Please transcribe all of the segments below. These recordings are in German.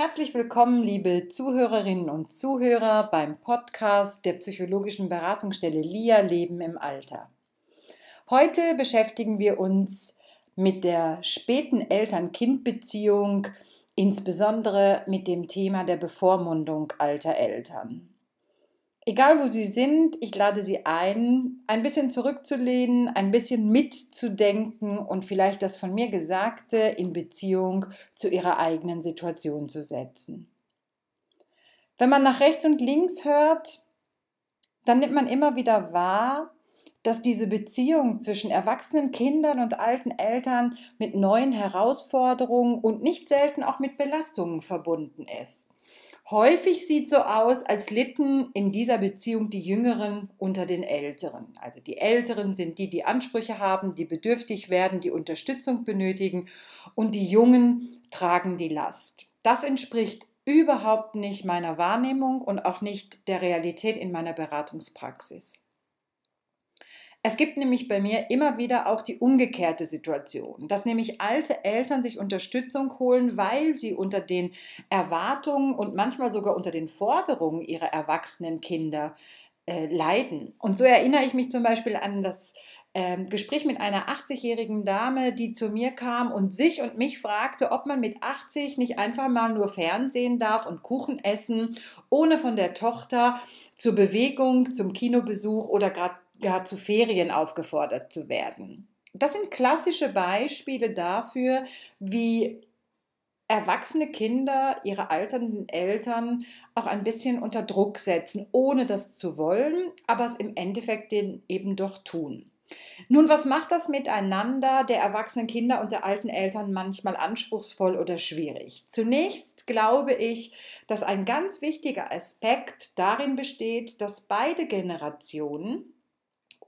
Herzlich willkommen, liebe Zuhörerinnen und Zuhörer beim Podcast der psychologischen Beratungsstelle LIA Leben im Alter. Heute beschäftigen wir uns mit der späten Eltern-Kind-Beziehung, insbesondere mit dem Thema der Bevormundung alter Eltern. Egal wo Sie sind, ich lade Sie ein, ein bisschen zurückzulehnen, ein bisschen mitzudenken und vielleicht das von mir Gesagte in Beziehung zu Ihrer eigenen Situation zu setzen. Wenn man nach rechts und links hört, dann nimmt man immer wieder wahr, dass diese Beziehung zwischen erwachsenen Kindern und alten Eltern mit neuen Herausforderungen und nicht selten auch mit Belastungen verbunden ist. Häufig sieht so aus, als litten in dieser Beziehung die Jüngeren unter den Älteren. Also die Älteren sind die, die Ansprüche haben, die bedürftig werden, die Unterstützung benötigen und die Jungen tragen die Last. Das entspricht überhaupt nicht meiner Wahrnehmung und auch nicht der Realität in meiner Beratungspraxis. Es gibt nämlich bei mir immer wieder auch die umgekehrte Situation, dass nämlich alte Eltern sich Unterstützung holen, weil sie unter den Erwartungen und manchmal sogar unter den Forderungen ihrer erwachsenen Kinder äh, leiden. Und so erinnere ich mich zum Beispiel an das ähm, Gespräch mit einer 80-jährigen Dame, die zu mir kam und sich und mich fragte, ob man mit 80 nicht einfach mal nur Fernsehen darf und Kuchen essen, ohne von der Tochter zur Bewegung, zum Kinobesuch oder gerade gar zu Ferien aufgefordert zu werden. Das sind klassische Beispiele dafür, wie erwachsene Kinder ihre alternden Eltern auch ein bisschen unter Druck setzen, ohne das zu wollen, aber es im Endeffekt eben doch tun. Nun, was macht das miteinander der erwachsenen Kinder und der alten Eltern manchmal anspruchsvoll oder schwierig? Zunächst glaube ich, dass ein ganz wichtiger Aspekt darin besteht, dass beide Generationen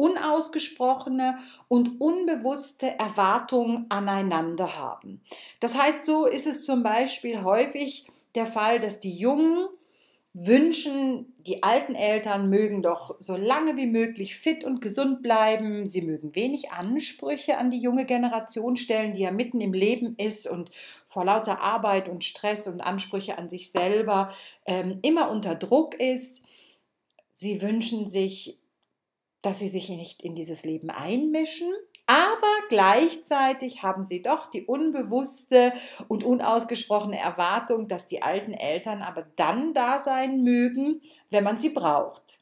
unausgesprochene und unbewusste Erwartungen aneinander haben. Das heißt, so ist es zum Beispiel häufig der Fall, dass die Jungen wünschen, die alten Eltern mögen doch so lange wie möglich fit und gesund bleiben. Sie mögen wenig Ansprüche an die junge Generation stellen, die ja mitten im Leben ist und vor lauter Arbeit und Stress und Ansprüche an sich selber ähm, immer unter Druck ist. Sie wünschen sich dass sie sich nicht in dieses Leben einmischen, aber gleichzeitig haben sie doch die unbewusste und unausgesprochene Erwartung, dass die alten Eltern aber dann da sein mögen, wenn man sie braucht.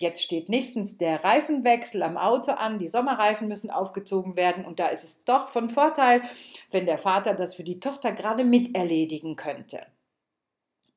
Jetzt steht nächstens der Reifenwechsel am Auto an, die Sommerreifen müssen aufgezogen werden und da ist es doch von Vorteil, wenn der Vater das für die Tochter gerade miterledigen könnte.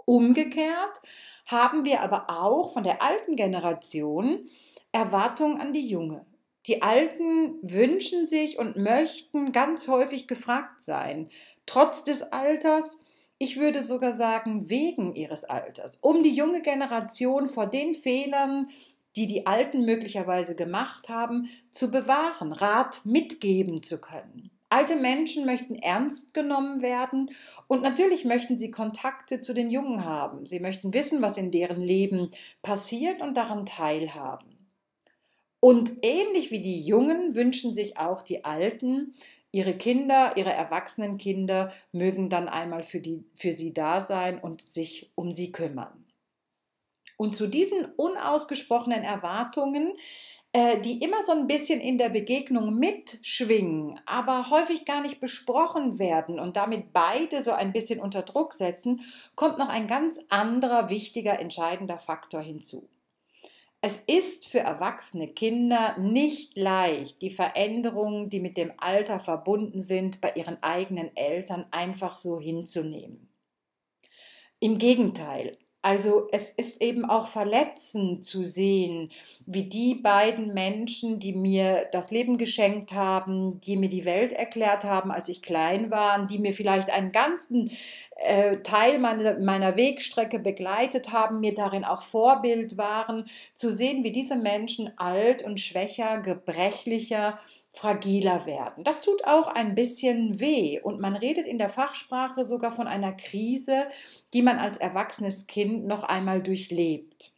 Umgekehrt haben wir aber auch von der alten Generation Erwartung an die Junge. Die Alten wünschen sich und möchten ganz häufig gefragt sein, trotz des Alters, ich würde sogar sagen wegen ihres Alters, um die junge Generation vor den Fehlern, die die Alten möglicherweise gemacht haben, zu bewahren, Rat mitgeben zu können. Alte Menschen möchten ernst genommen werden und natürlich möchten sie Kontakte zu den Jungen haben. Sie möchten wissen, was in deren Leben passiert und daran teilhaben. Und ähnlich wie die Jungen wünschen sich auch die Alten, ihre Kinder, ihre erwachsenen Kinder mögen dann einmal für, die, für sie da sein und sich um sie kümmern. Und zu diesen unausgesprochenen Erwartungen, äh, die immer so ein bisschen in der Begegnung mitschwingen, aber häufig gar nicht besprochen werden und damit beide so ein bisschen unter Druck setzen, kommt noch ein ganz anderer wichtiger, entscheidender Faktor hinzu. Es ist für erwachsene Kinder nicht leicht, die Veränderungen, die mit dem Alter verbunden sind, bei ihren eigenen Eltern einfach so hinzunehmen. Im Gegenteil, also es ist eben auch verletzend zu sehen, wie die beiden Menschen, die mir das Leben geschenkt haben, die mir die Welt erklärt haben, als ich klein war, die mir vielleicht einen ganzen äh, Teil meiner, meiner Wegstrecke begleitet haben, mir darin auch Vorbild waren, zu sehen, wie diese Menschen alt und schwächer, gebrechlicher, fragiler werden. Das tut auch ein bisschen weh und man redet in der Fachsprache sogar von einer Krise, die man als erwachsenes Kind noch einmal durchlebt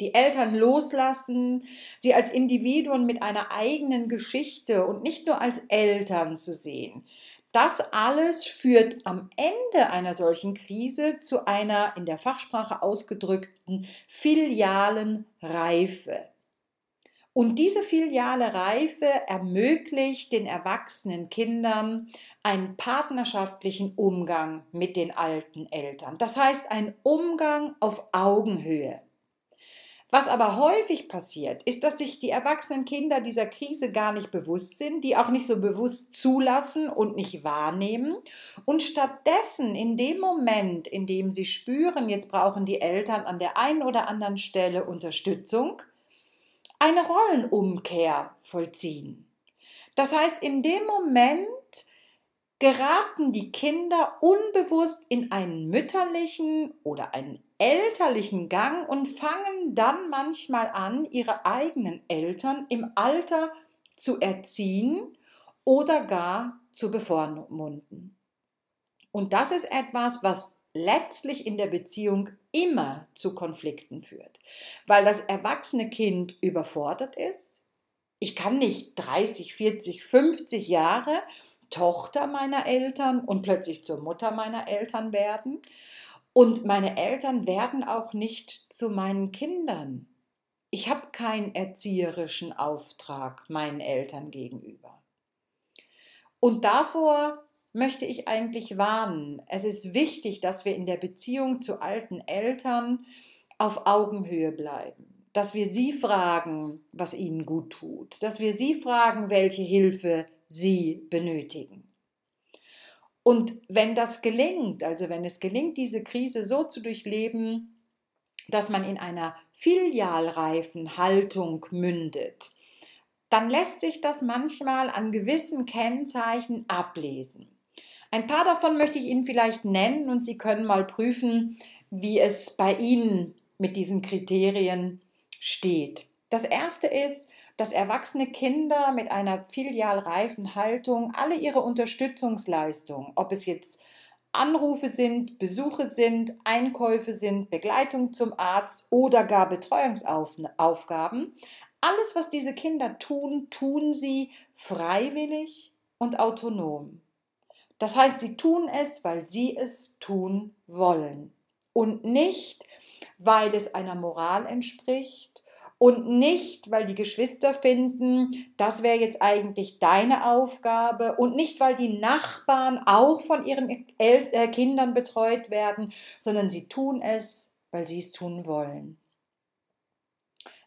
die Eltern loslassen, sie als Individuen mit einer eigenen Geschichte und nicht nur als Eltern zu sehen. Das alles führt am Ende einer solchen Krise zu einer in der Fachsprache ausgedrückten filialen Reife. Und diese filiale Reife ermöglicht den erwachsenen Kindern einen partnerschaftlichen Umgang mit den alten Eltern. Das heißt, ein Umgang auf Augenhöhe. Was aber häufig passiert, ist, dass sich die erwachsenen Kinder dieser Krise gar nicht bewusst sind, die auch nicht so bewusst zulassen und nicht wahrnehmen und stattdessen in dem Moment, in dem sie spüren, jetzt brauchen die Eltern an der einen oder anderen Stelle Unterstützung, eine Rollenumkehr vollziehen. Das heißt, in dem Moment geraten die Kinder unbewusst in einen mütterlichen oder einen elterlichen Gang und fangen dann manchmal an, ihre eigenen Eltern im Alter zu erziehen oder gar zu bevormunden. Und das ist etwas, was letztlich in der Beziehung immer zu Konflikten führt, weil das erwachsene Kind überfordert ist. Ich kann nicht 30, 40, 50 Jahre Tochter meiner Eltern und plötzlich zur Mutter meiner Eltern werden. Und meine Eltern werden auch nicht zu meinen Kindern. Ich habe keinen erzieherischen Auftrag meinen Eltern gegenüber. Und davor möchte ich eigentlich warnen. Es ist wichtig, dass wir in der Beziehung zu alten Eltern auf Augenhöhe bleiben, dass wir sie fragen, was ihnen gut tut, dass wir sie fragen, welche Hilfe sie benötigen. Und wenn das gelingt, also wenn es gelingt, diese Krise so zu durchleben, dass man in einer filialreifen Haltung mündet, dann lässt sich das manchmal an gewissen Kennzeichen ablesen. Ein paar davon möchte ich Ihnen vielleicht nennen und Sie können mal prüfen, wie es bei Ihnen mit diesen Kriterien steht. Das erste ist, dass erwachsene Kinder mit einer filialreifen Haltung alle ihre Unterstützungsleistungen, ob es jetzt Anrufe sind, Besuche sind, Einkäufe sind, Begleitung zum Arzt oder gar Betreuungsaufgaben, alles, was diese Kinder tun, tun sie freiwillig und autonom. Das heißt, sie tun es, weil sie es tun wollen. Und nicht, weil es einer Moral entspricht. Und nicht, weil die Geschwister finden, das wäre jetzt eigentlich deine Aufgabe. Und nicht, weil die Nachbarn auch von ihren El äh, Kindern betreut werden, sondern sie tun es, weil sie es tun wollen.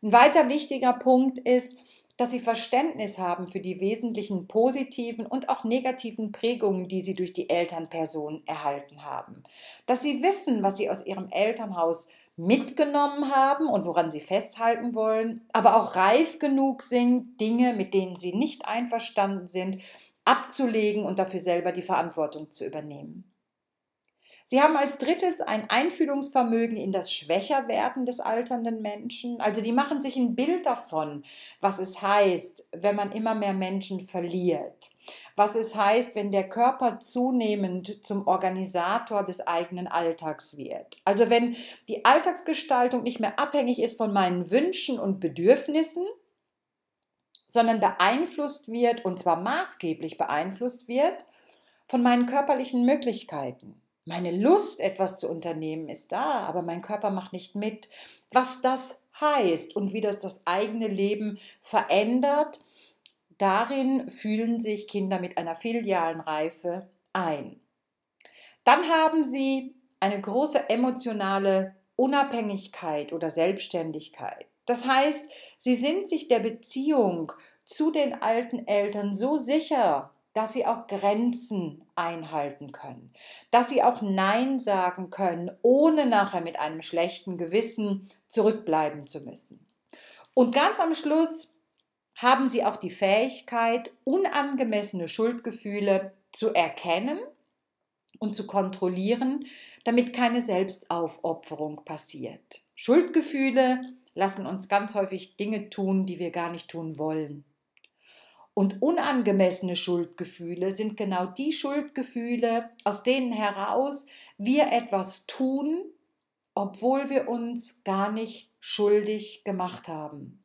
Ein weiter wichtiger Punkt ist, dass sie Verständnis haben für die wesentlichen positiven und auch negativen Prägungen, die sie durch die Elternperson erhalten haben. Dass sie wissen, was sie aus ihrem Elternhaus mitgenommen haben und woran sie festhalten wollen, aber auch reif genug sind, Dinge, mit denen sie nicht einverstanden sind, abzulegen und dafür selber die Verantwortung zu übernehmen. Sie haben als drittes ein Einfühlungsvermögen in das Schwächerwerden des alternden Menschen. Also die machen sich ein Bild davon, was es heißt, wenn man immer mehr Menschen verliert. Was es heißt, wenn der Körper zunehmend zum Organisator des eigenen Alltags wird. Also wenn die Alltagsgestaltung nicht mehr abhängig ist von meinen Wünschen und Bedürfnissen, sondern beeinflusst wird, und zwar maßgeblich beeinflusst wird, von meinen körperlichen Möglichkeiten. Meine Lust, etwas zu unternehmen, ist da, aber mein Körper macht nicht mit. Was das heißt und wie das das eigene Leben verändert, darin fühlen sich Kinder mit einer filialen Reife ein. Dann haben sie eine große emotionale Unabhängigkeit oder Selbstständigkeit. Das heißt, sie sind sich der Beziehung zu den alten Eltern so sicher, dass sie auch Grenzen einhalten können, dass sie auch Nein sagen können, ohne nachher mit einem schlechten Gewissen zurückbleiben zu müssen. Und ganz am Schluss haben sie auch die Fähigkeit, unangemessene Schuldgefühle zu erkennen und zu kontrollieren, damit keine Selbstaufopferung passiert. Schuldgefühle lassen uns ganz häufig Dinge tun, die wir gar nicht tun wollen. Und unangemessene Schuldgefühle sind genau die Schuldgefühle, aus denen heraus wir etwas tun, obwohl wir uns gar nicht schuldig gemacht haben.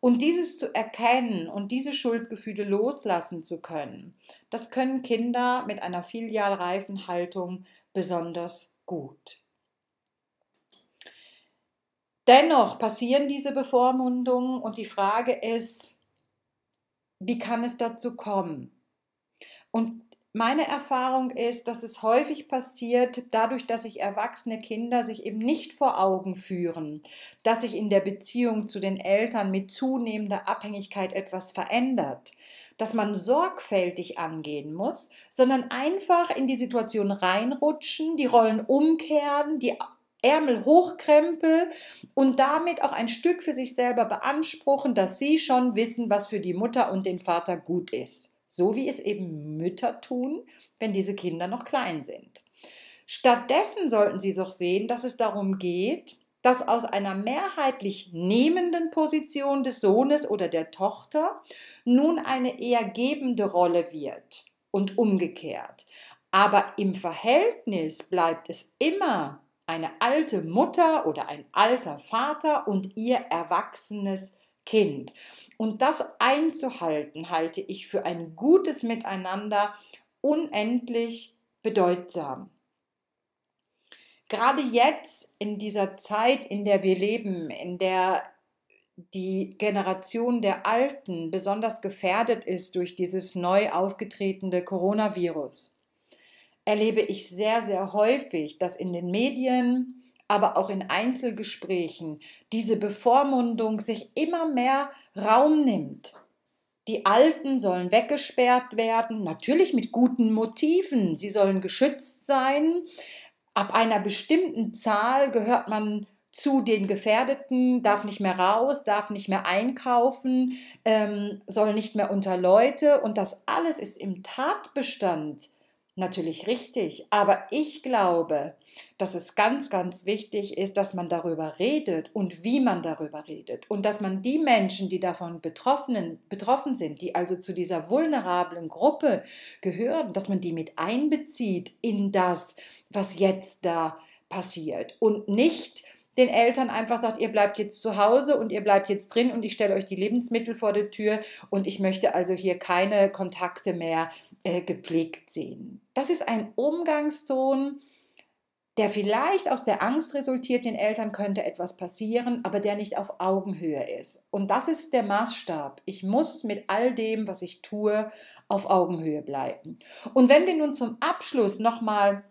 Und dieses zu erkennen und diese Schuldgefühle loslassen zu können, das können Kinder mit einer filialreifen Haltung besonders gut. Dennoch passieren diese Bevormundungen und die Frage ist, wie kann es dazu kommen? Und meine Erfahrung ist, dass es häufig passiert, dadurch, dass sich erwachsene Kinder sich eben nicht vor Augen führen, dass sich in der Beziehung zu den Eltern mit zunehmender Abhängigkeit etwas verändert, dass man sorgfältig angehen muss, sondern einfach in die Situation reinrutschen, die Rollen umkehren, die Ärmel hochkrempel und damit auch ein Stück für sich selber beanspruchen, dass sie schon wissen, was für die Mutter und den Vater gut ist. So wie es eben Mütter tun, wenn diese Kinder noch klein sind. Stattdessen sollten sie doch sehen, dass es darum geht, dass aus einer mehrheitlich nehmenden Position des Sohnes oder der Tochter nun eine eher gebende Rolle wird und umgekehrt. Aber im Verhältnis bleibt es immer eine alte Mutter oder ein alter Vater und ihr erwachsenes Kind. Und das einzuhalten, halte ich für ein gutes Miteinander unendlich bedeutsam. Gerade jetzt in dieser Zeit, in der wir leben, in der die Generation der Alten besonders gefährdet ist durch dieses neu aufgetretene Coronavirus, erlebe ich sehr, sehr häufig, dass in den Medien, aber auch in Einzelgesprächen diese Bevormundung sich immer mehr Raum nimmt. Die Alten sollen weggesperrt werden, natürlich mit guten Motiven. Sie sollen geschützt sein. Ab einer bestimmten Zahl gehört man zu den Gefährdeten, darf nicht mehr raus, darf nicht mehr einkaufen, ähm, soll nicht mehr unter Leute. Und das alles ist im Tatbestand natürlich richtig, aber ich glaube, dass es ganz, ganz wichtig ist, dass man darüber redet und wie man darüber redet und dass man die Menschen, die davon betroffen, betroffen sind, die also zu dieser vulnerablen Gruppe gehören, dass man die mit einbezieht in das, was jetzt da passiert und nicht den Eltern einfach sagt, ihr bleibt jetzt zu Hause und ihr bleibt jetzt drin und ich stelle euch die Lebensmittel vor die Tür und ich möchte also hier keine Kontakte mehr äh, gepflegt sehen. Das ist ein Umgangston, der vielleicht aus der Angst resultiert, den Eltern könnte etwas passieren, aber der nicht auf Augenhöhe ist. Und das ist der Maßstab. Ich muss mit all dem, was ich tue, auf Augenhöhe bleiben. Und wenn wir nun zum Abschluss nochmal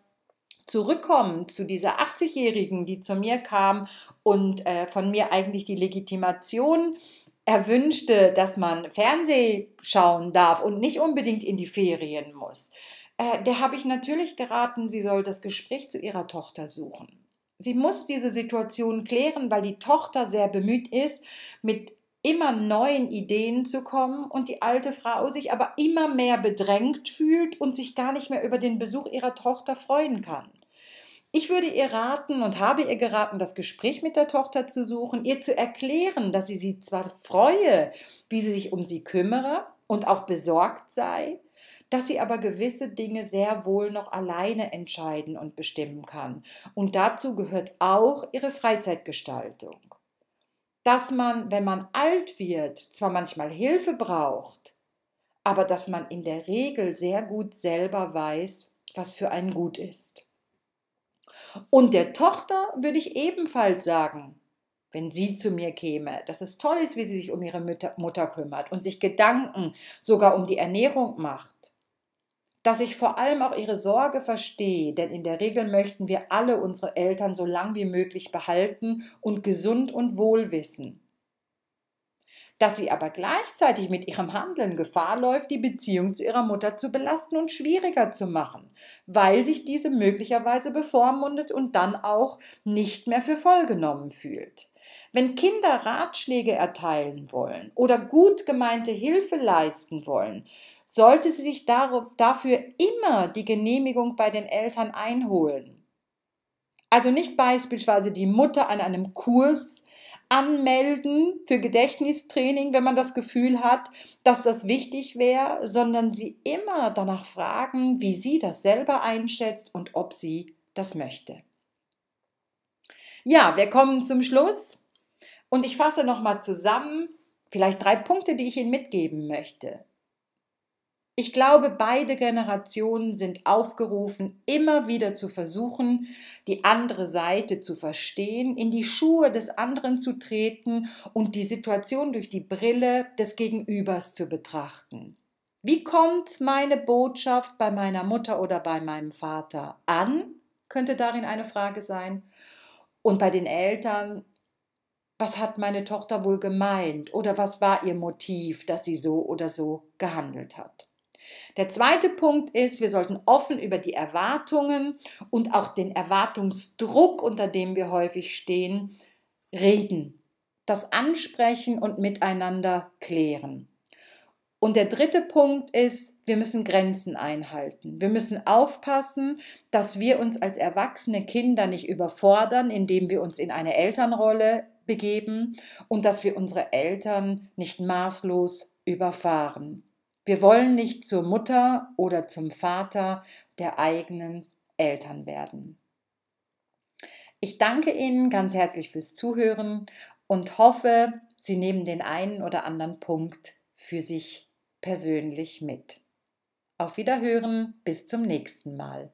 zurückkommen zu dieser 80-Jährigen, die zu mir kam und äh, von mir eigentlich die Legitimation erwünschte, dass man Fernseh schauen darf und nicht unbedingt in die Ferien muss, äh, der habe ich natürlich geraten, sie soll das Gespräch zu ihrer Tochter suchen. Sie muss diese Situation klären, weil die Tochter sehr bemüht ist, mit immer neuen Ideen zu kommen und die alte Frau sich aber immer mehr bedrängt fühlt und sich gar nicht mehr über den Besuch ihrer Tochter freuen kann. Ich würde ihr raten und habe ihr geraten, das Gespräch mit der Tochter zu suchen, ihr zu erklären, dass sie sie zwar freue, wie sie sich um sie kümmere und auch besorgt sei, dass sie aber gewisse Dinge sehr wohl noch alleine entscheiden und bestimmen kann. Und dazu gehört auch ihre Freizeitgestaltung dass man, wenn man alt wird, zwar manchmal Hilfe braucht, aber dass man in der Regel sehr gut selber weiß, was für einen gut ist. Und der Tochter würde ich ebenfalls sagen, wenn sie zu mir käme, dass es toll ist, wie sie sich um ihre Mutter kümmert und sich Gedanken sogar um die Ernährung macht dass ich vor allem auch ihre Sorge verstehe, denn in der Regel möchten wir alle unsere Eltern so lang wie möglich behalten und gesund und wohl wissen. Dass sie aber gleichzeitig mit ihrem Handeln Gefahr läuft, die Beziehung zu ihrer Mutter zu belasten und schwieriger zu machen, weil sich diese möglicherweise bevormundet und dann auch nicht mehr für voll genommen fühlt. Wenn Kinder Ratschläge erteilen wollen oder gut gemeinte Hilfe leisten wollen, sollte sie sich dafür immer die Genehmigung bei den Eltern einholen. Also nicht beispielsweise die Mutter an einem Kurs anmelden für Gedächtnistraining, wenn man das Gefühl hat, dass das wichtig wäre, sondern sie immer danach fragen, wie sie das selber einschätzt und ob sie das möchte. Ja, wir kommen zum Schluss und ich fasse nochmal zusammen, Vielleicht drei Punkte, die ich Ihnen mitgeben möchte. Ich glaube, beide Generationen sind aufgerufen, immer wieder zu versuchen, die andere Seite zu verstehen, in die Schuhe des anderen zu treten und die Situation durch die Brille des Gegenübers zu betrachten. Wie kommt meine Botschaft bei meiner Mutter oder bei meinem Vater an? Könnte darin eine Frage sein. Und bei den Eltern, was hat meine Tochter wohl gemeint oder was war ihr Motiv, dass sie so oder so gehandelt hat? Der zweite Punkt ist, wir sollten offen über die Erwartungen und auch den Erwartungsdruck, unter dem wir häufig stehen, reden, das ansprechen und miteinander klären. Und der dritte Punkt ist, wir müssen Grenzen einhalten. Wir müssen aufpassen, dass wir uns als erwachsene Kinder nicht überfordern, indem wir uns in eine Elternrolle begeben und dass wir unsere Eltern nicht maßlos überfahren. Wir wollen nicht zur Mutter oder zum Vater der eigenen Eltern werden. Ich danke Ihnen ganz herzlich fürs Zuhören und hoffe, Sie nehmen den einen oder anderen Punkt für sich persönlich mit. Auf Wiederhören, bis zum nächsten Mal.